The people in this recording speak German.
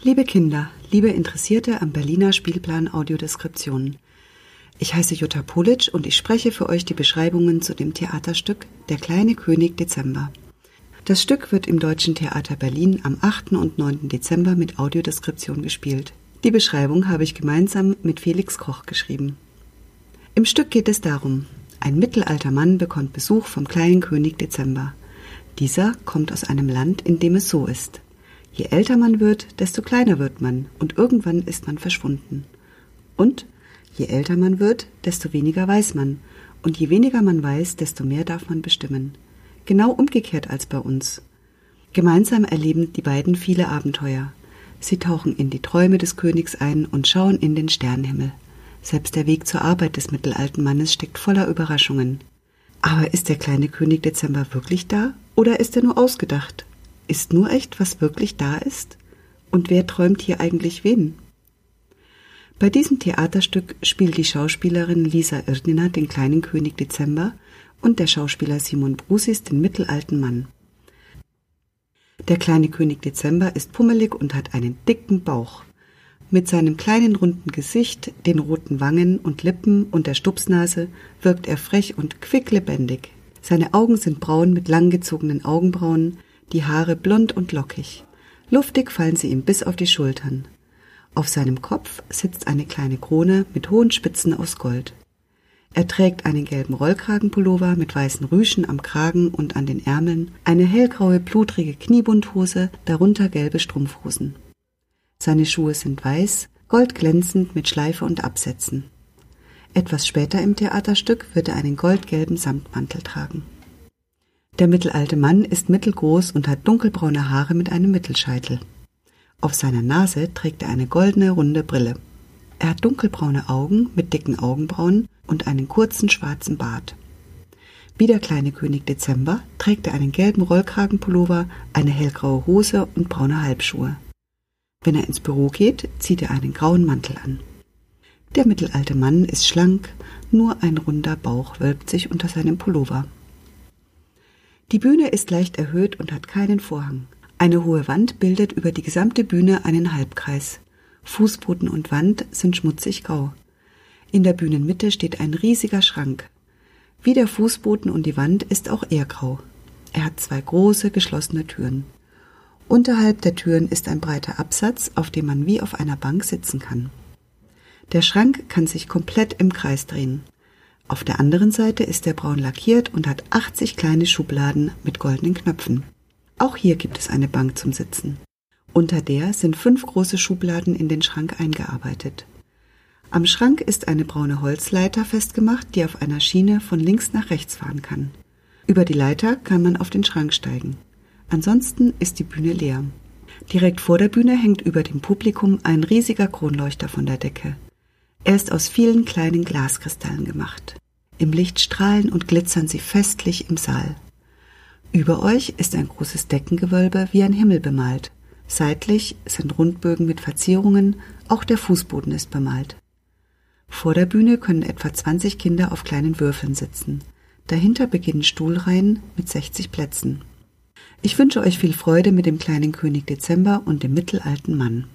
Liebe Kinder, liebe Interessierte am Berliner Spielplan Audiodeskriptionen. Ich heiße Jutta Politsch und ich spreche für euch die Beschreibungen zu dem Theaterstück Der kleine König Dezember. Das Stück wird im Deutschen Theater Berlin am 8. und 9. Dezember mit Audiodeskription gespielt. Die Beschreibung habe ich gemeinsam mit Felix Koch geschrieben. Im Stück geht es darum, ein mittelalter Mann bekommt Besuch vom kleinen König Dezember. Dieser kommt aus einem Land, in dem es so ist. Je älter man wird, desto kleiner wird man und irgendwann ist man verschwunden. Und je älter man wird, desto weniger weiß man und je weniger man weiß, desto mehr darf man bestimmen. Genau umgekehrt als bei uns. Gemeinsam erleben die beiden viele Abenteuer. Sie tauchen in die Träume des Königs ein und schauen in den Sternenhimmel. Selbst der Weg zur Arbeit des mittelalten Mannes steckt voller Überraschungen. Aber ist der kleine König Dezember wirklich da oder ist er nur ausgedacht? Ist nur echt, was wirklich da ist? Und wer träumt hier eigentlich wen? Bei diesem Theaterstück spielt die Schauspielerin Lisa Irdnina den kleinen König Dezember und der Schauspieler Simon Brusis den mittelalten Mann. Der kleine König Dezember ist pummelig und hat einen dicken Bauch. Mit seinem kleinen runden Gesicht, den roten Wangen und Lippen und der Stupsnase wirkt er frech und quicklebendig. Seine Augen sind braun mit langgezogenen Augenbrauen, die Haare blond und lockig. Luftig fallen sie ihm bis auf die Schultern. Auf seinem Kopf sitzt eine kleine Krone mit hohen Spitzen aus Gold. Er trägt einen gelben Rollkragenpullover mit weißen Rüschen am Kragen und an den Ärmeln, eine hellgraue blutrige Kniebundhose, darunter gelbe Strumpfhosen. Seine Schuhe sind weiß, goldglänzend mit Schleife und Absätzen. Etwas später im Theaterstück wird er einen goldgelben Samtmantel tragen. Der mittelalte Mann ist mittelgroß und hat dunkelbraune Haare mit einem Mittelscheitel. Auf seiner Nase trägt er eine goldene runde Brille. Er hat dunkelbraune Augen mit dicken Augenbrauen und einen kurzen schwarzen Bart. Wie der kleine König Dezember trägt er einen gelben Rollkragenpullover, eine hellgraue Hose und braune Halbschuhe. Wenn er ins Büro geht, zieht er einen grauen Mantel an. Der mittelalte Mann ist schlank, nur ein runder Bauch wölbt sich unter seinem Pullover. Die Bühne ist leicht erhöht und hat keinen Vorhang. Eine hohe Wand bildet über die gesamte Bühne einen Halbkreis. Fußboden und Wand sind schmutzig grau. In der Bühnenmitte steht ein riesiger Schrank. Wie der Fußboden und die Wand ist auch er grau. Er hat zwei große geschlossene Türen. Unterhalb der Türen ist ein breiter Absatz, auf dem man wie auf einer Bank sitzen kann. Der Schrank kann sich komplett im Kreis drehen. Auf der anderen Seite ist der braun lackiert und hat 80 kleine Schubladen mit goldenen Knöpfen. Auch hier gibt es eine Bank zum Sitzen. Unter der sind fünf große Schubladen in den Schrank eingearbeitet. Am Schrank ist eine braune Holzleiter festgemacht, die auf einer Schiene von links nach rechts fahren kann. Über die Leiter kann man auf den Schrank steigen. Ansonsten ist die Bühne leer. Direkt vor der Bühne hängt über dem Publikum ein riesiger Kronleuchter von der Decke. Er ist aus vielen kleinen Glaskristallen gemacht. Im Licht strahlen und glitzern sie festlich im Saal. Über euch ist ein großes Deckengewölbe wie ein Himmel bemalt. Seitlich sind Rundbögen mit Verzierungen, auch der Fußboden ist bemalt. Vor der Bühne können etwa 20 Kinder auf kleinen Würfeln sitzen. Dahinter beginnen Stuhlreihen mit 60 Plätzen. Ich wünsche euch viel Freude mit dem kleinen König Dezember und dem mittelalten Mann.